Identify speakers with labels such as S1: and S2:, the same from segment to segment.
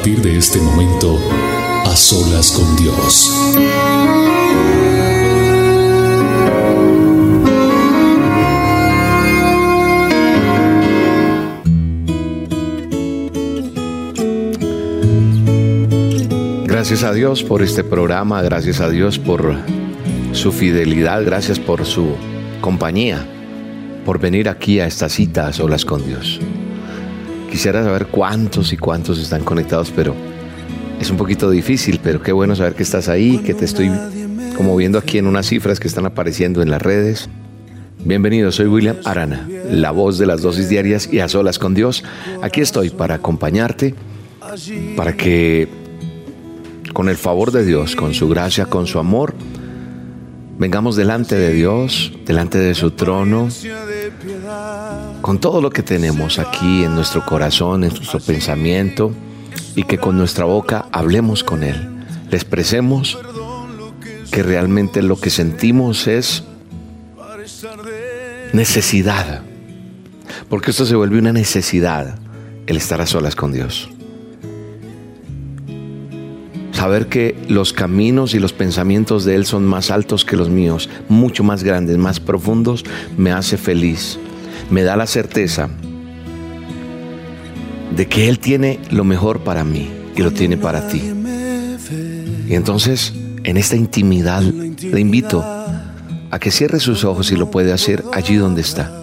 S1: Partir de este momento, a solas con Dios.
S2: Gracias a Dios por este programa, gracias a Dios por su fidelidad, gracias por su compañía, por venir aquí a esta cita a solas con Dios. Quisiera saber cuántos y cuántos están conectados, pero es un poquito difícil, pero qué bueno saber que estás ahí, que te estoy como viendo aquí en unas cifras que están apareciendo en las redes. Bienvenido, soy William Arana, la voz de las dosis diarias y a solas con Dios. Aquí estoy para acompañarte, para que con el favor de Dios, con su gracia, con su amor, vengamos delante de Dios, delante de su trono, con todo lo que tenemos aquí en nuestro corazón, en nuestro pensamiento, y que con nuestra boca hablemos con Él, le expresemos que realmente lo que sentimos es necesidad, porque esto se vuelve una necesidad, el estar a solas con Dios saber que los caminos y los pensamientos de Él son más altos que los míos, mucho más grandes, más profundos, me hace feliz. Me da la certeza de que Él tiene lo mejor para mí y lo tiene para ti. Y entonces, en esta intimidad, le invito a que cierre sus ojos y lo puede hacer allí donde está.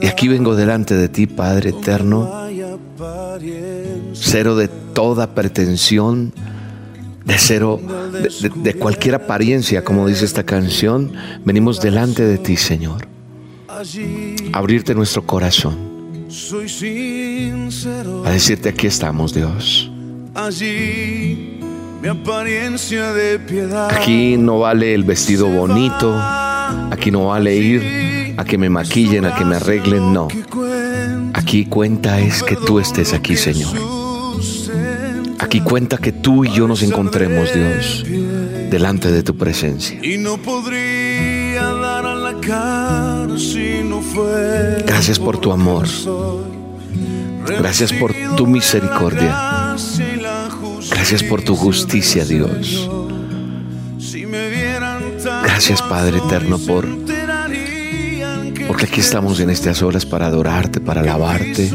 S2: Y aquí vengo delante de ti, Padre eterno, cero de toda pretensión, de cero de, de, cualquier apariencia, como dice esta canción, venimos delante de ti, Señor. Abrirte nuestro corazón. A decirte aquí estamos, Dios. Aquí no vale el vestido bonito, aquí no vale ir a que me maquillen, a que me arreglen, no. Aquí cuenta es que tú estés aquí, Señor. Aquí cuenta que tú y yo nos encontremos, Dios, delante de tu presencia. Gracias por tu amor. Gracias por tu misericordia. Gracias por tu justicia, Dios. Gracias, Padre eterno, por porque aquí estamos en estas horas para adorarte, para alabarte,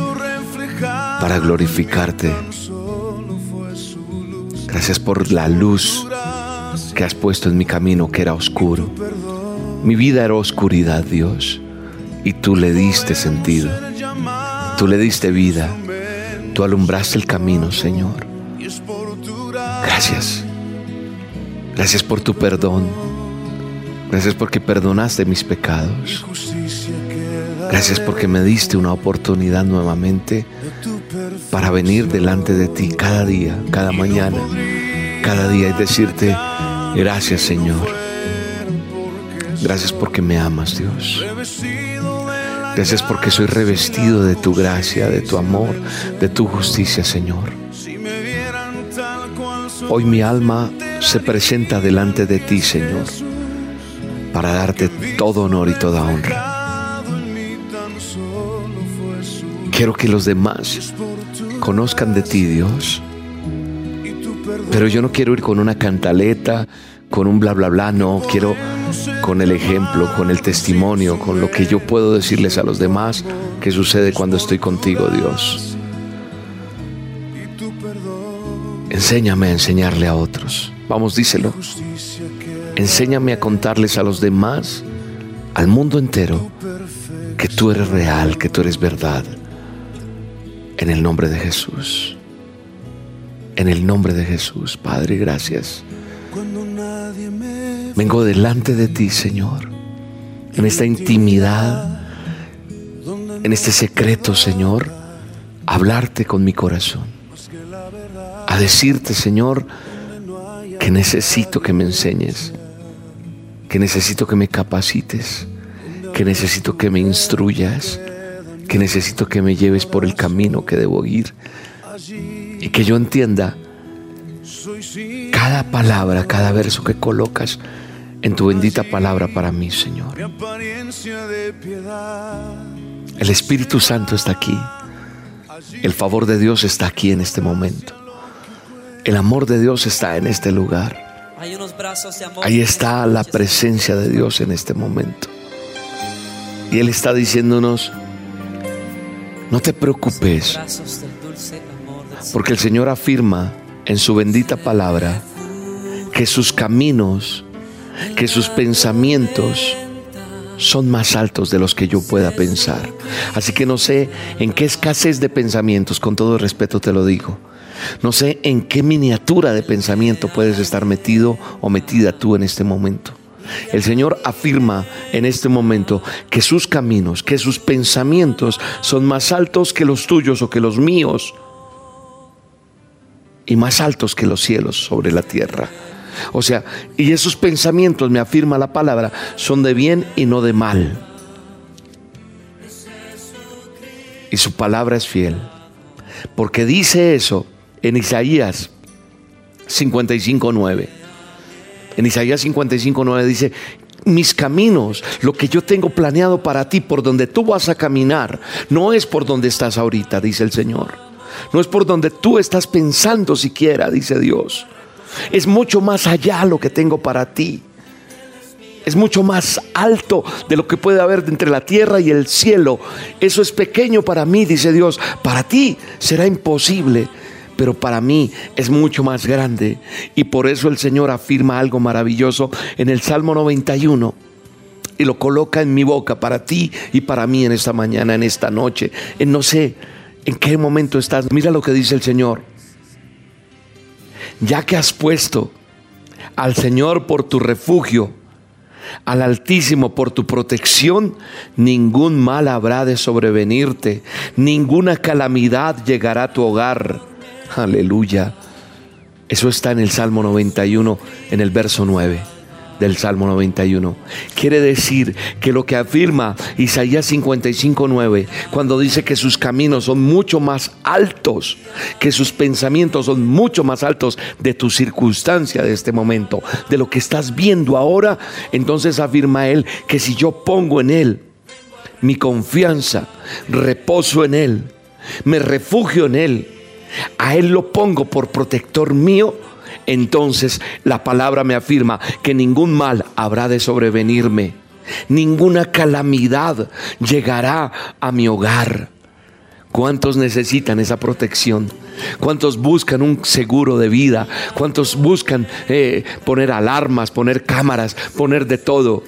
S2: para glorificarte. Gracias por la luz que has puesto en mi camino que era oscuro. Mi vida era oscuridad, Dios, y tú le diste sentido. Tú le diste vida. Tú alumbraste el camino, Señor. Gracias. Gracias por tu perdón. Gracias porque perdonaste mis pecados. Gracias porque me diste una oportunidad nuevamente para venir delante de ti cada día, cada mañana, cada día y decirte, gracias Señor. Gracias porque me amas, Dios. Gracias porque soy revestido de tu gracia, de tu amor, de tu justicia, Señor. Hoy mi alma se presenta delante de ti, Señor, para darte todo honor y toda honra. Quiero que los demás conozcan de ti, Dios. Pero yo no quiero ir con una cantaleta, con un bla, bla, bla, no. Quiero con el ejemplo, con el testimonio, con lo que yo puedo decirles a los demás que sucede cuando estoy contigo, Dios. Enséñame a enseñarle a otros. Vamos, díselo. Enséñame a contarles a los demás, al mundo entero, que tú eres real, que tú eres verdad en el nombre de Jesús. En el nombre de Jesús, Padre, gracias. Vengo delante de ti, Señor, en esta intimidad, en este secreto, Señor, hablarte con mi corazón. A decirte, Señor, que necesito que me enseñes, que necesito que me capacites, que necesito que me instruyas, que necesito que me lleves por el camino que debo ir y que yo entienda cada palabra, cada verso que colocas en tu bendita palabra para mí, Señor. El Espíritu Santo está aquí. El favor de Dios está aquí en este momento. El amor de Dios está en este lugar. Ahí está la presencia de Dios en este momento. Y Él está diciéndonos, no te preocupes, porque el Señor afirma en su bendita palabra que sus caminos, que sus pensamientos son más altos de los que yo pueda pensar. Así que no sé en qué escasez de pensamientos, con todo respeto te lo digo. No sé en qué miniatura de pensamiento puedes estar metido o metida tú en este momento. El Señor afirma en este momento que sus caminos, que sus pensamientos son más altos que los tuyos o que los míos y más altos que los cielos sobre la tierra. O sea, y esos pensamientos, me afirma la palabra, son de bien y no de mal. Y su palabra es fiel. Porque dice eso en Isaías 55.9. En Isaías 55.9 dice, mis caminos, lo que yo tengo planeado para ti, por donde tú vas a caminar, no es por donde estás ahorita, dice el Señor. No es por donde tú estás pensando siquiera, dice Dios. Es mucho más allá lo que tengo para ti. Es mucho más alto de lo que puede haber entre la tierra y el cielo. Eso es pequeño para mí, dice Dios. Para ti será imposible, pero para mí es mucho más grande. Y por eso el Señor afirma algo maravilloso en el Salmo 91 y lo coloca en mi boca para ti y para mí en esta mañana, en esta noche. En no sé en qué momento estás. Mira lo que dice el Señor. Ya que has puesto al Señor por tu refugio, al Altísimo por tu protección, ningún mal habrá de sobrevenirte, ninguna calamidad llegará a tu hogar. Aleluya. Eso está en el Salmo 91, en el verso 9 del Salmo 91. Quiere decir que lo que afirma Isaías 55:9, cuando dice que sus caminos son mucho más altos, que sus pensamientos son mucho más altos de tu circunstancia de este momento, de lo que estás viendo ahora, entonces afirma él que si yo pongo en él mi confianza, reposo en él, me refugio en él, a él lo pongo por protector mío, entonces la palabra me afirma que ningún mal habrá de sobrevenirme, ninguna calamidad llegará a mi hogar. ¿Cuántos necesitan esa protección? ¿Cuántos buscan un seguro de vida? ¿Cuántos buscan eh, poner alarmas, poner cámaras, poner de todo?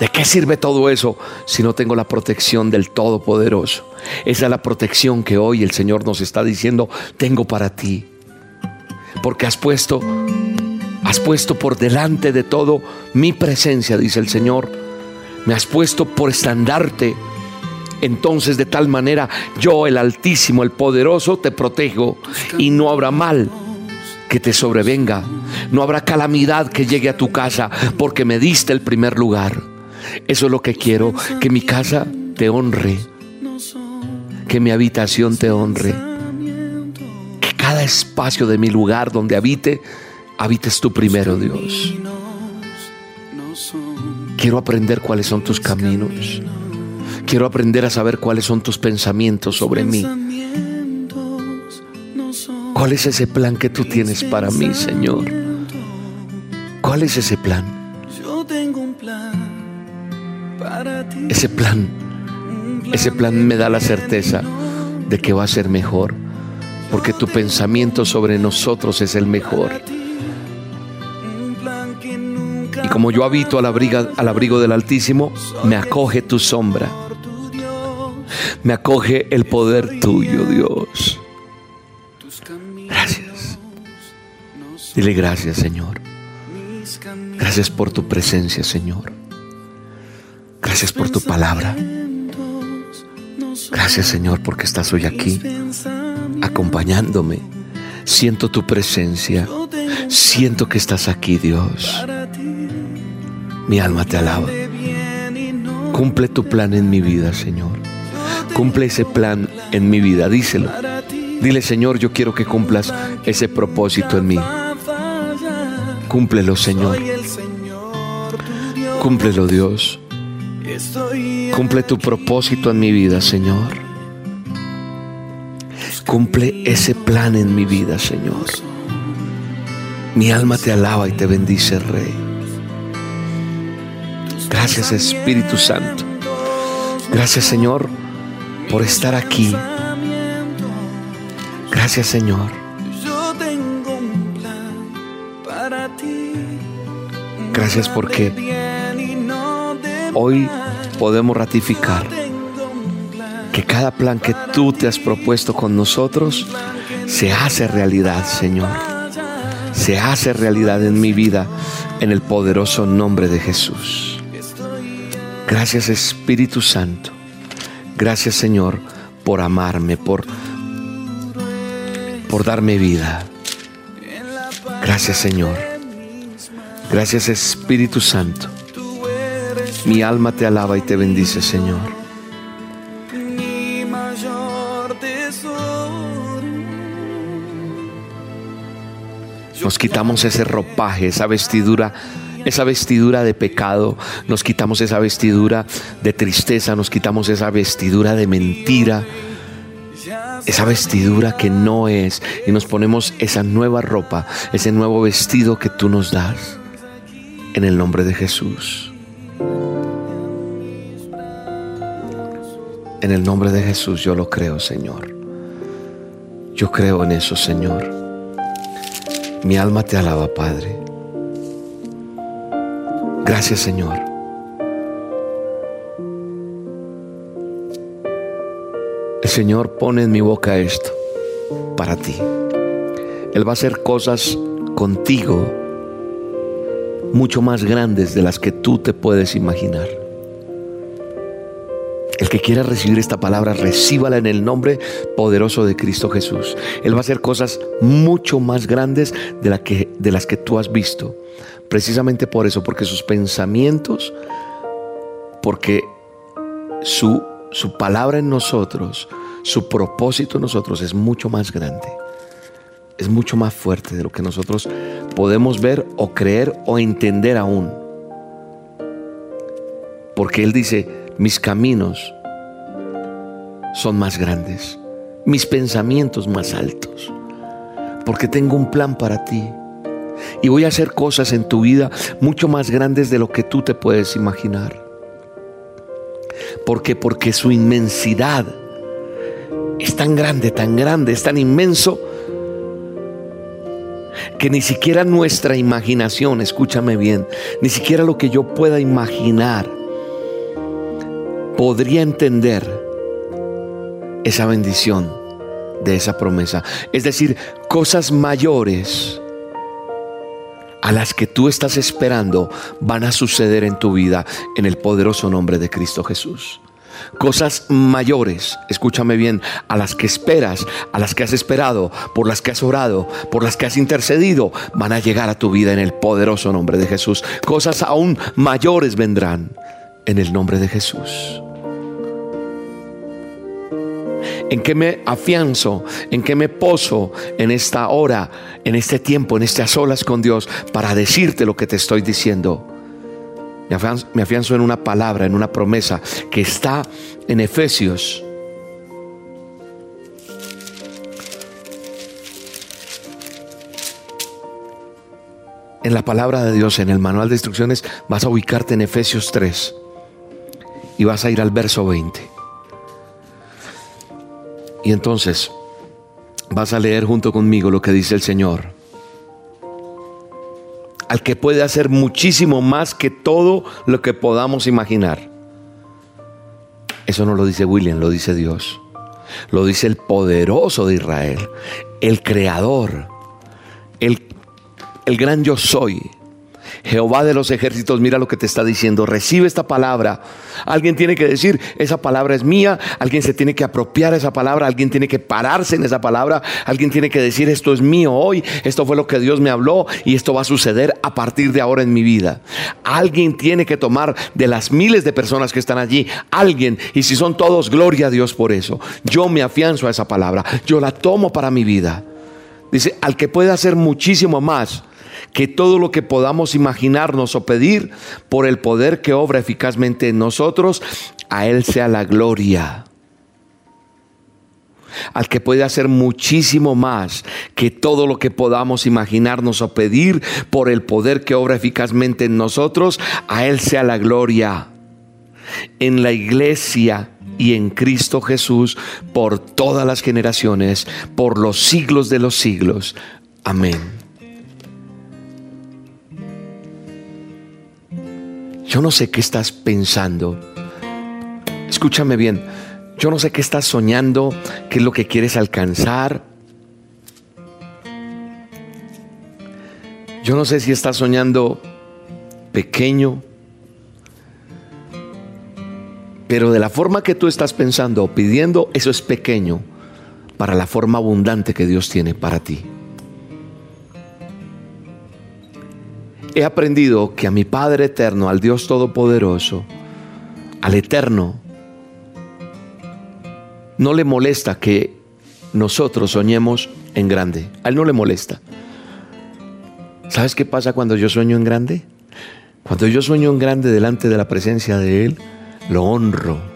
S2: ¿De qué sirve todo eso si no tengo la protección del Todopoderoso? Esa es la protección que hoy el Señor nos está diciendo, tengo para ti porque has puesto, has puesto por delante de todo mi presencia, dice el Señor. Me has puesto por estandarte. Entonces de tal manera yo, el Altísimo, el Poderoso, te protejo y no habrá mal que te sobrevenga. No habrá calamidad que llegue a tu casa porque me diste el primer lugar. Eso es lo que quiero, que mi casa te honre, que mi habitación te honre cada espacio de mi lugar donde habite, habites tú primero, Dios. Quiero aprender cuáles son tus caminos. Quiero aprender a saber cuáles son tus pensamientos sobre mí. ¿Cuál es ese plan que tú tienes para mí, Señor? ¿Cuál es ese plan? Ese plan, ese plan me da la certeza de que va a ser mejor porque tu pensamiento sobre nosotros es el mejor. Y como yo habito al abrigo, del Altísimo, me acoge tu sombra. Me acoge el poder tuyo, Dios. Gracias. Dile gracias, Señor. Gracias por tu presencia, Señor. Gracias por tu palabra. Gracias Señor porque estás hoy aquí acompañándome. Siento tu presencia. Siento que estás aquí, Dios. Mi alma te alaba. Cumple tu plan en mi vida, Señor. Cumple ese plan en mi vida. Díselo. Dile, Señor, yo quiero que cumplas ese propósito en mí. Cúmplelo, Señor. Cúmplelo, Dios. Cumple tu propósito en mi vida, Señor. Cumple ese plan en mi vida, Señor. Mi alma te alaba y te bendice, Rey. Gracias, Espíritu Santo. Gracias, Señor, por estar aquí. Gracias, Señor. Gracias porque hoy podemos ratificar que cada plan que tú te has propuesto con nosotros se hace realidad, Señor. Se hace realidad en mi vida en el poderoso nombre de Jesús. Gracias Espíritu Santo. Gracias Señor por amarme, por, por darme vida. Gracias Señor. Gracias Espíritu Santo. Mi alma te alaba y te bendice Señor. Nos quitamos ese ropaje, esa vestidura esa vestidura de pecado, nos quitamos esa vestidura de tristeza, nos quitamos esa vestidura de mentira, esa vestidura que no es, y nos ponemos esa nueva ropa, ese nuevo vestido que tú nos das, en el nombre de Jesús. En el nombre de Jesús yo lo creo, Señor. Yo creo en eso, Señor. Mi alma te alaba, Padre. Gracias Señor. El Señor pone en mi boca esto para ti. Él va a hacer cosas contigo mucho más grandes de las que tú te puedes imaginar. El que quiera recibir esta palabra, recíbala en el nombre poderoso de Cristo Jesús. Él va a hacer cosas mucho más grandes de, las que tú has visto. Precisamente por eso, porque sus pensamientos, porque su, su palabra en nosotros, su propósito en nosotros es mucho más grande. Es mucho más fuerte de lo que nosotros podemos ver o creer o entender aún. Porque Él dice, mis caminos son más grandes, mis pensamientos más altos, porque tengo un plan para ti y voy a hacer cosas en tu vida mucho más grandes de lo que tú te puedes imaginar. ¿Por qué? Porque su inmensidad es tan grande, tan grande, es tan inmenso que ni siquiera nuestra imaginación, escúchame bien, ni siquiera lo que yo pueda imaginar podría entender esa bendición de esa promesa. Es decir, cosas mayores a las que tú estás esperando van a suceder en tu vida en el poderoso nombre de Cristo Jesús. Cosas mayores, escúchame bien, a las que esperas, a las que has esperado, por las que has orado, por las que has intercedido, van a llegar a tu vida en el poderoso nombre de Jesús. Cosas aún mayores vendrán en el nombre de Jesús. ¿En qué me afianzo? ¿En qué me poso en esta hora, en este tiempo, en estas olas con Dios para decirte lo que te estoy diciendo? Me afianzo, en una palabra, en una promesa que está en Efesios. En la palabra de Dios, en el manual de instrucciones, vas a ubicarte en Efesios 3 y vas a ir al verso 20. Y entonces vas a leer junto conmigo lo que dice el Señor. Al que puede hacer muchísimo más que todo lo que podamos imaginar. Eso no lo dice William, lo dice Dios. Lo dice el poderoso de Israel, el creador, el, el gran yo soy, Jehová de los ejércitos, mira lo que te está diciendo, recibe esta palabra. Alguien tiene que decir, esa palabra es mía, alguien se tiene que apropiar esa palabra, alguien tiene que pararse en esa palabra, alguien tiene que decir, esto es mío hoy, esto fue lo que Dios me habló y esto va a suceder a partir de ahora en mi vida. Alguien tiene que tomar de las miles de personas que están allí, alguien, y si son todos, gloria a Dios por eso. Yo me afianzo a esa palabra, yo la tomo para mi vida. Dice, al que puede hacer muchísimo más que todo lo que podamos imaginarnos o pedir por el poder que obra eficazmente en nosotros, a Él sea la gloria. Al que puede hacer muchísimo más que todo lo que podamos imaginarnos o pedir por el poder que obra eficazmente en nosotros, a Él sea la gloria. En la iglesia y en Cristo Jesús por todas las generaciones, por los siglos de los siglos. Amén. Yo no sé qué estás pensando. Escúchame bien. Yo no sé qué estás soñando, qué es lo que quieres alcanzar. Yo no sé si estás soñando pequeño, pero de la forma que tú estás pensando o pidiendo, eso es pequeño para la forma abundante que Dios tiene para ti. He aprendido que a mi Padre eterno, al Dios Todopoderoso, al Eterno, no le molesta que nosotros soñemos en grande. A Él no le molesta. ¿Sabes qué pasa cuando yo sueño en grande? Cuando yo sueño en grande delante de la presencia de Él, lo honro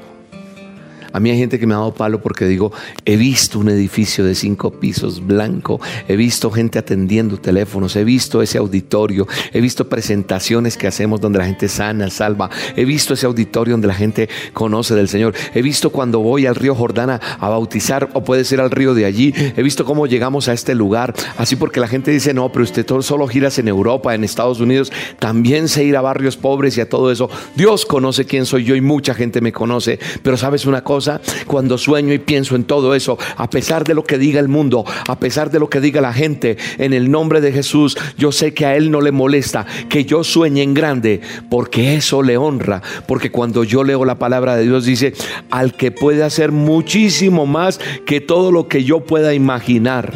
S2: a mí hay gente que me ha dado palo porque digo, he visto un edificio de cinco pisos blanco, he visto gente atendiendo teléfonos, he visto ese auditorio, he visto presentaciones que hacemos donde la gente sana, salva, he visto ese auditorio donde la gente conoce del Señor, he visto cuando voy al río Jordana a bautizar o puede ser al río de allí, he visto cómo llegamos a este lugar, así porque la gente dice, no, pero usted solo giras en Europa, en Estados Unidos, también se ir a barrios pobres y a todo eso. Dios conoce quién soy yo y mucha gente me conoce, pero sabes una cosa, cuando sueño y pienso en todo eso, a pesar de lo que diga el mundo, a pesar de lo que diga la gente, en el nombre de Jesús, yo sé que a Él no le molesta que yo sueñe en grande, porque eso le honra, porque cuando yo leo la palabra de Dios dice, al que puede hacer muchísimo más que todo lo que yo pueda imaginar,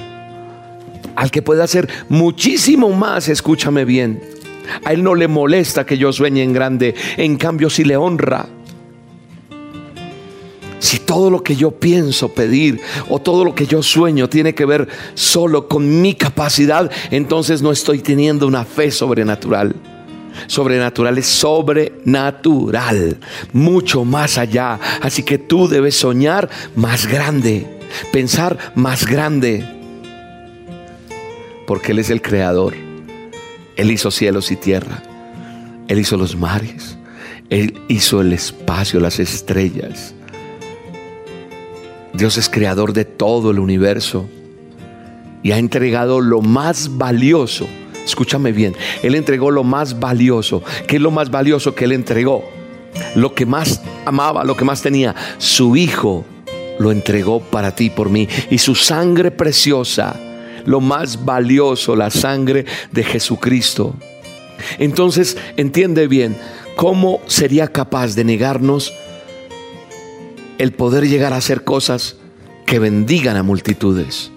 S2: al que puede hacer muchísimo más, escúchame bien. A Él no le molesta que yo sueñe en grande, en cambio si le honra. Si todo lo que yo pienso pedir o todo lo que yo sueño tiene que ver solo con mi capacidad, entonces no estoy teniendo una fe sobrenatural. Sobrenatural es sobrenatural, mucho más allá. Así que tú debes soñar más grande, pensar más grande, porque Él es el creador. Él hizo cielos y tierra. Él hizo los mares. Él hizo el espacio, las estrellas. Dios es creador de todo el universo y ha entregado lo más valioso. Escúchame bien, Él entregó lo más valioso. ¿Qué es lo más valioso que Él entregó? Lo que más amaba, lo que más tenía. Su Hijo lo entregó para ti, por mí. Y su sangre preciosa, lo más valioso, la sangre de Jesucristo. Entonces, entiende bien, ¿cómo sería capaz de negarnos el poder llegar a hacer cosas que bendigan a multitudes.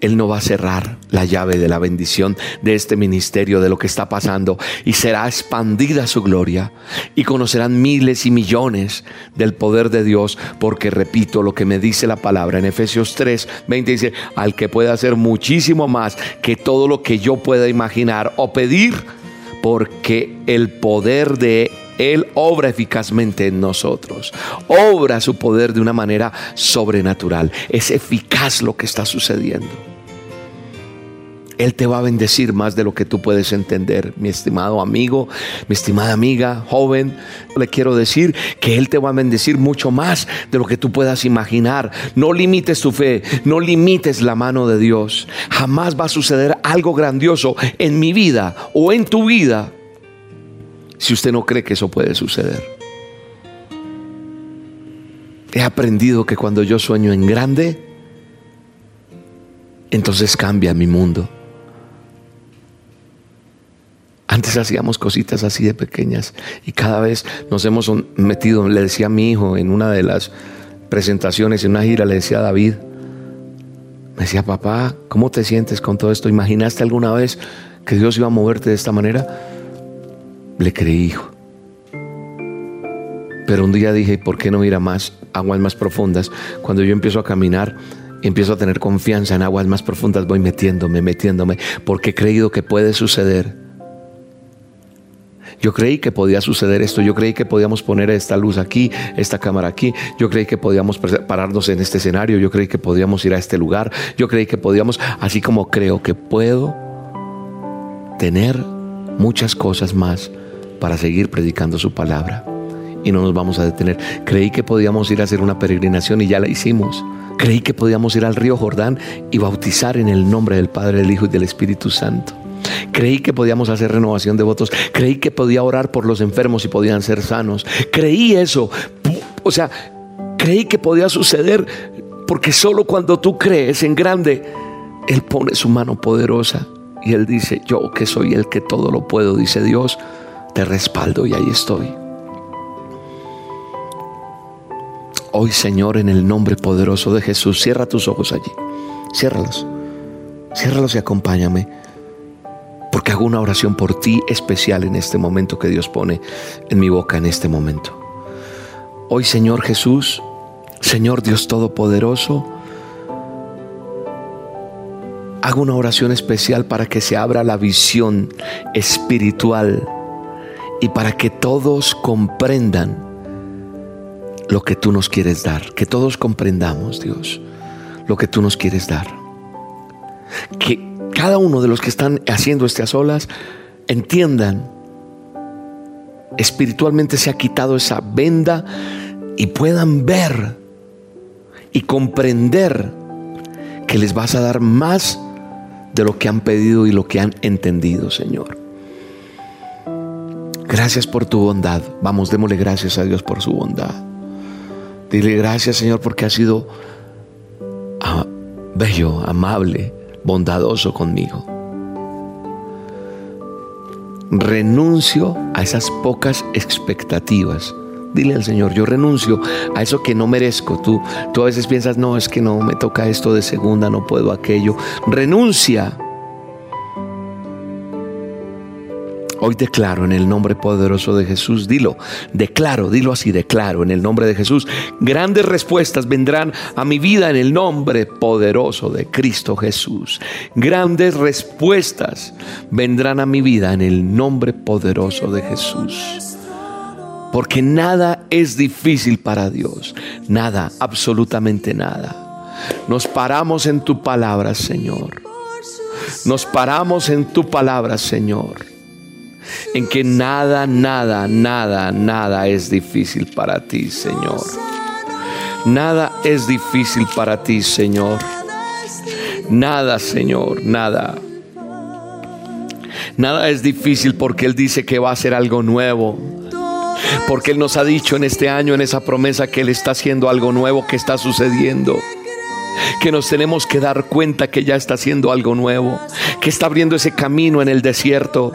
S2: Él no va a cerrar la llave de la bendición de este ministerio, de lo que está pasando, y será expandida su gloria, y conocerán miles y millones del poder de Dios, porque repito lo que me dice la palabra en Efesios 3, 20 dice, al que pueda hacer muchísimo más que todo lo que yo pueda imaginar o pedir, porque el poder de él obra eficazmente en nosotros. Obra su poder de una manera sobrenatural. Es eficaz lo que está sucediendo. Él te va a bendecir más de lo que tú puedes entender, mi estimado amigo, mi estimada amiga, joven. Le quiero decir que Él te va a bendecir mucho más de lo que tú puedas imaginar. No limites tu fe, no limites la mano de Dios. Jamás va a suceder algo grandioso en mi vida o en tu vida si usted no cree que eso puede suceder. He aprendido que cuando yo sueño en grande, entonces cambia mi mundo. Antes hacíamos cositas así de pequeñas y cada vez nos hemos metido, le decía a mi hijo en una de las presentaciones, en una gira, le decía a David, me decía, papá, ¿cómo te sientes con todo esto? ¿Imaginaste alguna vez que Dios iba a moverte de esta manera? Le creí, hijo. Pero un día dije, ¿por qué no ir a más aguas más profundas? Cuando yo empiezo a caminar, empiezo a tener confianza en aguas más profundas, voy metiéndome, metiéndome, porque he creído que puede suceder. Yo creí que podía suceder esto, yo creí que podíamos poner esta luz aquí, esta cámara aquí, yo creí que podíamos pararnos en este escenario, yo creí que podíamos ir a este lugar, yo creí que podíamos, así como creo que puedo tener muchas cosas más para seguir predicando su palabra. Y no nos vamos a detener. Creí que podíamos ir a hacer una peregrinación y ya la hicimos. Creí que podíamos ir al río Jordán y bautizar en el nombre del Padre, del Hijo y del Espíritu Santo. Creí que podíamos hacer renovación de votos. Creí que podía orar por los enfermos y podían ser sanos. Creí eso. O sea, creí que podía suceder porque solo cuando tú crees en grande, Él pone su mano poderosa y Él dice, yo que soy el que todo lo puedo, dice Dios, te respaldo y ahí estoy. Hoy, Señor, en el nombre poderoso de Jesús, cierra tus ojos allí. Ciérralos. Ciérralos y acompáñame. Porque hago una oración por ti especial en este momento que Dios pone en mi boca en este momento. Hoy, Señor Jesús, Señor Dios Todopoderoso, hago una oración especial para que se abra la visión espiritual y para que todos comprendan lo que tú nos quieres dar, que todos comprendamos, Dios, lo que tú nos quieres dar. Que cada uno de los que están haciendo estas olas entiendan, espiritualmente se ha quitado esa venda y puedan ver y comprender que les vas a dar más de lo que han pedido y lo que han entendido, Señor. Gracias por tu bondad. Vamos, démosle gracias a Dios por su bondad. Dile gracias Señor porque ha sido ah, bello, amable, bondadoso conmigo. Renuncio a esas pocas expectativas. Dile al Señor, yo renuncio a eso que no merezco. Tú, tú a veces piensas, no, es que no me toca esto de segunda, no puedo aquello. Renuncia Hoy declaro en el nombre poderoso de Jesús, dilo, declaro, dilo así, declaro en el nombre de Jesús, grandes respuestas vendrán a mi vida en el nombre poderoso de Cristo Jesús. Grandes respuestas vendrán a mi vida en el nombre poderoso de Jesús. Porque nada es difícil para Dios, nada, absolutamente nada. Nos paramos en tu palabra, Señor. Nos paramos en tu palabra, Señor en que nada, nada, nada, nada es difícil para ti, Señor. Nada es difícil para ti, Señor. Nada, Señor, nada. Nada es difícil porque Él dice que va a hacer algo nuevo. Porque Él nos ha dicho en este año, en esa promesa, que Él está haciendo algo nuevo que está sucediendo que nos tenemos que dar cuenta que ya está haciendo algo nuevo, que está abriendo ese camino en el desierto,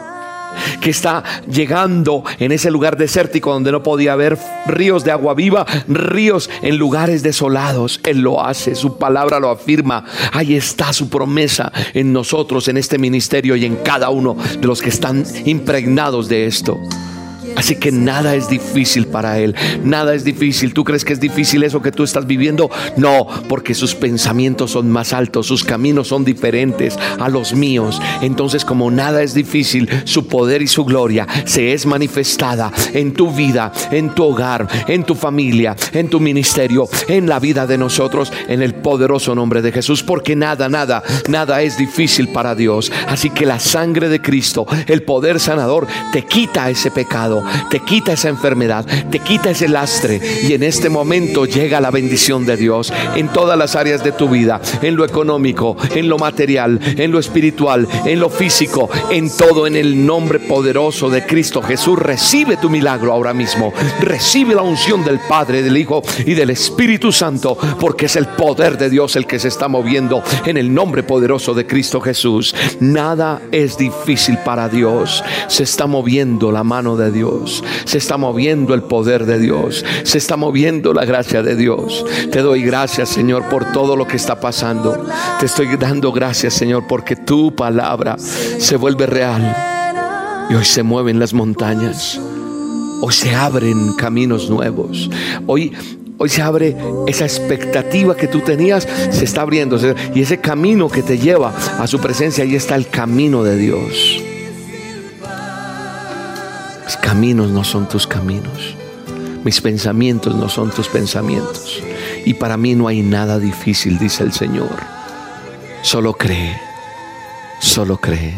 S2: que está llegando en ese lugar desértico donde no podía haber ríos de agua viva, ríos en lugares desolados. Él lo hace, su palabra lo afirma. Ahí está su promesa en nosotros, en este ministerio y en cada uno de los que están impregnados de esto. Así que nada es difícil para Él. Nada es difícil. ¿Tú crees que es difícil eso que tú estás viviendo? No, porque sus pensamientos son más altos, sus caminos son diferentes a los míos. Entonces como nada es difícil, su poder y su gloria se es manifestada en tu vida, en tu hogar, en tu familia, en tu ministerio, en la vida de nosotros, en el poderoso nombre de Jesús. Porque nada, nada, nada es difícil para Dios. Así que la sangre de Cristo, el poder sanador, te quita ese pecado te quita esa enfermedad, te quita ese lastre y en este momento llega la bendición de Dios en todas las áreas de tu vida, en lo económico, en lo material, en lo espiritual, en lo físico, en todo en el nombre poderoso de Cristo Jesús. Recibe tu milagro ahora mismo. Recibe la unción del Padre, del Hijo y del Espíritu Santo, porque es el poder de Dios el que se está moviendo en el nombre poderoso de Cristo Jesús. Nada es difícil para Dios. Se está moviendo la mano de Dios. Se está moviendo el poder de Dios. Se está moviendo la gracia de Dios. Te doy gracias, Señor, por todo lo que está pasando. Te estoy dando gracias, Señor, porque tu palabra se vuelve real. Y hoy se mueven las montañas. Hoy se abren caminos nuevos. Hoy Hoy se abre esa expectativa que tú tenías, se está abriendo. Y ese camino que te lleva a su presencia, ahí está el camino de Dios. Mis caminos no son tus caminos. Mis pensamientos no son tus pensamientos. Y para mí no hay nada difícil, dice el Señor. Solo cree, solo cree.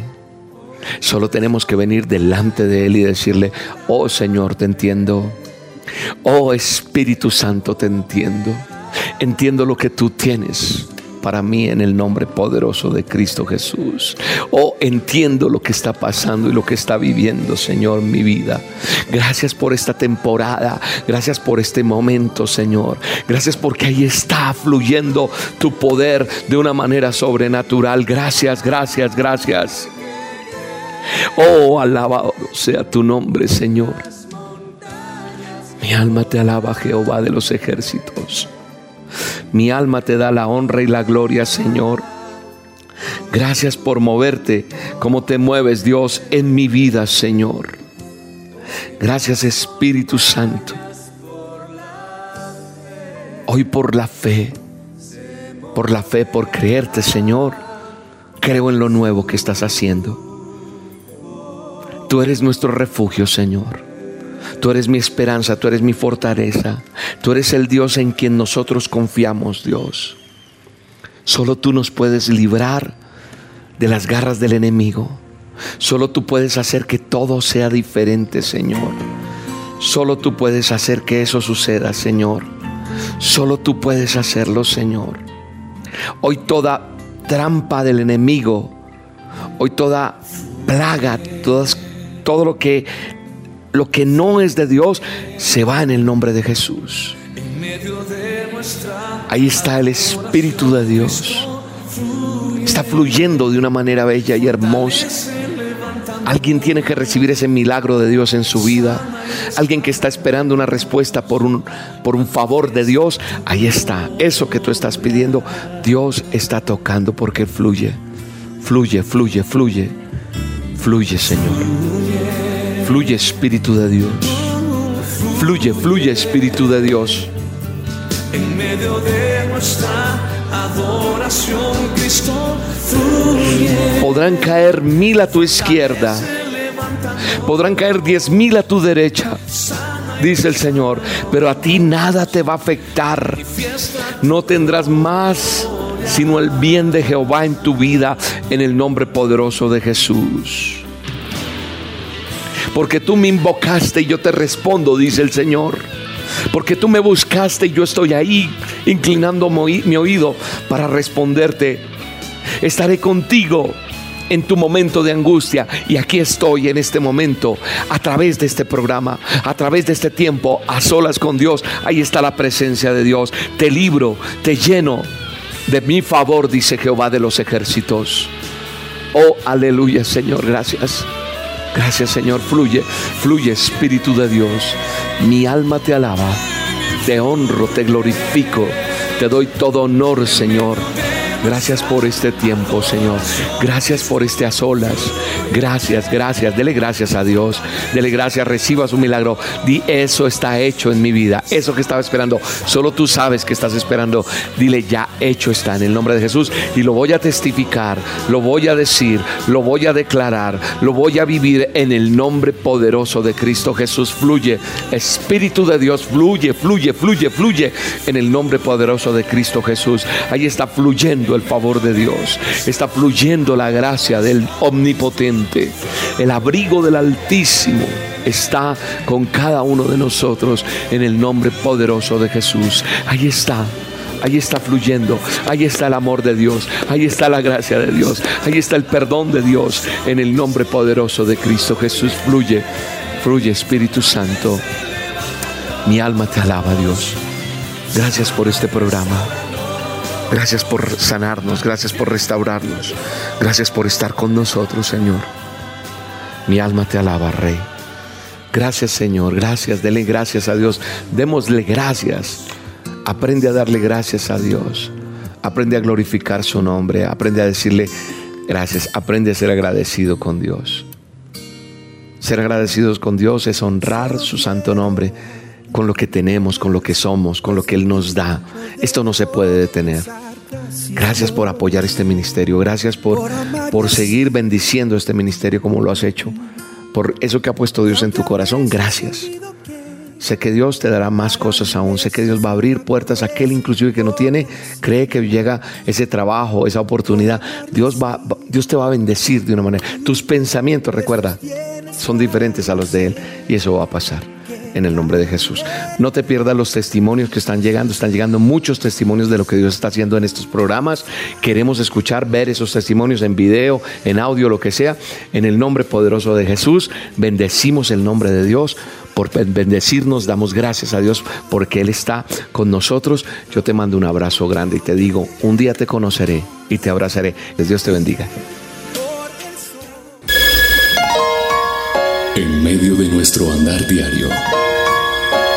S2: Solo tenemos que venir delante de Él y decirle, oh Señor, te entiendo. Oh Espíritu Santo, te entiendo. Entiendo lo que tú tienes para mí en el nombre poderoso de Cristo Jesús. Oh, entiendo lo que está pasando y lo que está viviendo, Señor, mi vida. Gracias por esta temporada. Gracias por este momento, Señor. Gracias porque ahí está fluyendo tu poder de una manera sobrenatural. Gracias, gracias, gracias. Oh, alabado sea tu nombre, Señor. Mi alma te alaba, Jehová de los ejércitos. Mi alma te da la honra y la gloria, Señor. Gracias por moverte como te mueves, Dios, en mi vida, Señor. Gracias, Espíritu Santo. Hoy por la fe, por la fe, por creerte, Señor, creo en lo nuevo que estás haciendo. Tú eres nuestro refugio, Señor. Tú eres mi esperanza, tú eres mi fortaleza. Tú eres el Dios en quien nosotros confiamos, Dios. Solo tú nos puedes librar de las garras del enemigo. Solo tú puedes hacer que todo sea diferente, Señor. Solo tú puedes hacer que eso suceda, Señor. Solo tú puedes hacerlo, Señor. Hoy toda trampa del enemigo, hoy toda plaga, todo lo que lo que no es de Dios se va en el nombre de Jesús. Ahí está el Espíritu de Dios. Está fluyendo de una manera bella y hermosa. Alguien tiene que recibir ese milagro de Dios en su vida. Alguien que está esperando una respuesta por un, por un favor de Dios. Ahí está. Eso que tú estás pidiendo, Dios está tocando porque fluye. Fluye, fluye, fluye. Fluye, Señor. Fluye Espíritu de Dios. Fluye, fluye Espíritu de Dios. En medio de nuestra adoración, Cristo fluye. Podrán caer mil a tu izquierda. Podrán caer diez mil a tu derecha. Dice el Señor, pero a ti nada te va a afectar. No tendrás más sino el bien de Jehová en tu vida en el nombre poderoso de Jesús porque tú me invocaste y yo te respondo, dice el Señor. Porque tú me buscaste y yo estoy ahí inclinando mi oído para responderte. Estaré contigo en tu momento de angustia. Y aquí estoy en este momento, a través de este programa, a través de este tiempo, a solas con Dios. Ahí está la presencia de Dios. Te libro, te lleno de mi favor, dice Jehová de los ejércitos. Oh, aleluya, Señor, gracias. Gracias Señor, fluye, fluye Espíritu de Dios. Mi alma te alaba, te honro, te glorifico, te doy todo honor Señor. Gracias por este tiempo, Señor. Gracias por este a solas. Gracias, gracias. Dele gracias a Dios. Dele gracias. Reciba su milagro. Di eso está hecho en mi vida. Eso que estaba esperando. Solo tú sabes que estás esperando. Dile ya hecho está en el nombre de Jesús. Y lo voy a testificar. Lo voy a decir. Lo voy a declarar. Lo voy a vivir en el nombre poderoso de Cristo Jesús. Fluye. Espíritu de Dios. Fluye, fluye, fluye, fluye. En el nombre poderoso de Cristo Jesús. Ahí está fluyendo el favor de Dios, está fluyendo la gracia del omnipotente, el abrigo del Altísimo está con cada uno de nosotros en el nombre poderoso de Jesús. Ahí está. Ahí está fluyendo, ahí está el amor de Dios, ahí está la gracia de Dios, ahí está el perdón de Dios en el nombre poderoso de Cristo Jesús. Fluye, fluye Espíritu Santo. Mi alma te alaba, Dios. Gracias por este programa. Gracias por sanarnos, gracias por restaurarnos, gracias por estar con nosotros, Señor. Mi alma te alaba, Rey. Gracias, Señor, gracias, dele gracias a Dios. Démosle gracias. Aprende a darle gracias a Dios. Aprende a glorificar su nombre. Aprende a decirle gracias. Aprende a ser agradecido con Dios. Ser agradecidos con Dios es honrar su santo nombre con lo que tenemos, con lo que somos, con lo que Él nos da. Esto no se puede detener. Gracias por apoyar este ministerio. Gracias por, por seguir bendiciendo este ministerio como lo has hecho. Por eso que ha puesto Dios en tu corazón. Gracias. Sé que Dios te dará más cosas aún. Sé que Dios va a abrir puertas aquel inclusive que no tiene. Cree que llega ese trabajo, esa oportunidad. Dios, va, Dios te va a bendecir de una manera. Tus pensamientos, recuerda, son diferentes a los de Él. Y eso va a pasar en el nombre de Jesús. No te pierdas los testimonios que están llegando. Están llegando muchos testimonios de lo que Dios está haciendo en estos programas. Queremos escuchar, ver esos testimonios en video, en audio, lo que sea. En el nombre poderoso de Jesús, bendecimos el nombre de Dios. Por bendecirnos, damos gracias a Dios porque Él está con nosotros. Yo te mando un abrazo grande y te digo, un día te conoceré y te abrazaré. Que Dios te bendiga.
S1: En medio de nuestro andar diario